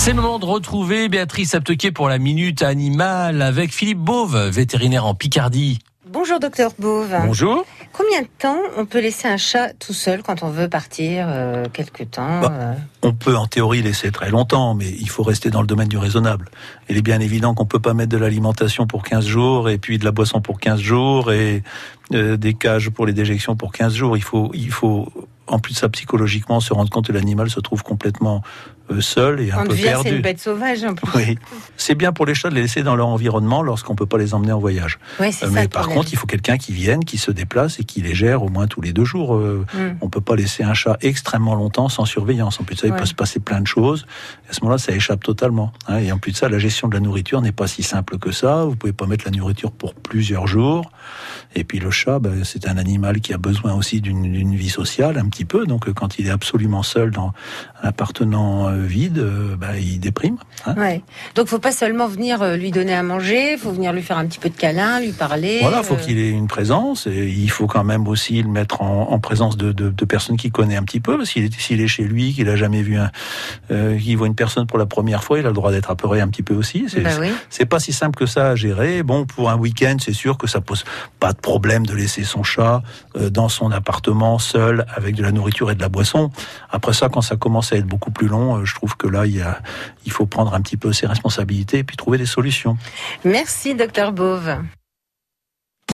C'est le moment de retrouver Béatrice Aptequier pour la Minute Animale avec Philippe Beauve, vétérinaire en Picardie. Bonjour docteur Beauve. Bonjour. Combien de temps on peut laisser un chat tout seul quand on veut partir euh, quelque temps Bah, euh On peut en théorie laisser très longtemps, mais il faut rester dans le domaine du raisonnable. Il est bien évident qu'on peut pas mettre de l'alimentation pour 15 jours et puis de la boisson pour 15 jours et euh, des cages pour les déjections pour 15 jours. Il faut, il faut en plus de ça psychologiquement se rendre compte que l'animal se trouve complètement euh, seul et un On peu c'est une bête sauvage en plus. Oui, c'est bien pour les chats de les laisser dans leur environnement lorsqu'on peut pas les emmener en voyage. Ouais, c'est Euh, ça, Mais par contre, il faut quelqu'un qui vienne, qui se déplace et qui les gère au moins tous les deux jours. Euh, Mm. On peut pas laisser un chat extrêmement longtemps sans surveillance. En plus de ça, il Ouais. peut se passer plein de choses. À ce moment-là, ça échappe totalement. hein. Et en plus de ça, la gestion de la nourriture n'est pas si simple que ça. Vous pouvez pas mettre la nourriture pour plusieurs jours. Et puis le chat, ben, c'est un animal qui a besoin aussi d'une vie sociale un petit peu. Donc euh, quand il est absolument seul dans un appartenant vide, euh, ben, il déprime. hein. Ouais. Donc faut pas seulement venir euh, lui donner à manger, faut venir lui faire un petit peu de câlin, lui parler. Voilà, faut euh, qu'il ait une présence et il faut quand même aussi le mettre en, en présence de, de, de personnes qu'il connaît un petit peu parce qu'il est, s'il est chez lui, qu'il a jamais vu un, euh, qu'il voit une personne pour la première fois, il a le droit d'être apeuré un petit peu aussi. C'est, Bah oui. pas si simple que ça à gérer. Bon, pour un week-end, c'est sûr que ça pose pas de problème de laisser son chat euh, dans son appartement seul avec de la nourriture et de la boisson. Après ça, quand ça commence à être beaucoup plus long, je trouve que là, il y a, il faut prendre un petit peu ses responsabilités et puis trouver des solutions. Merci docteur Beauve.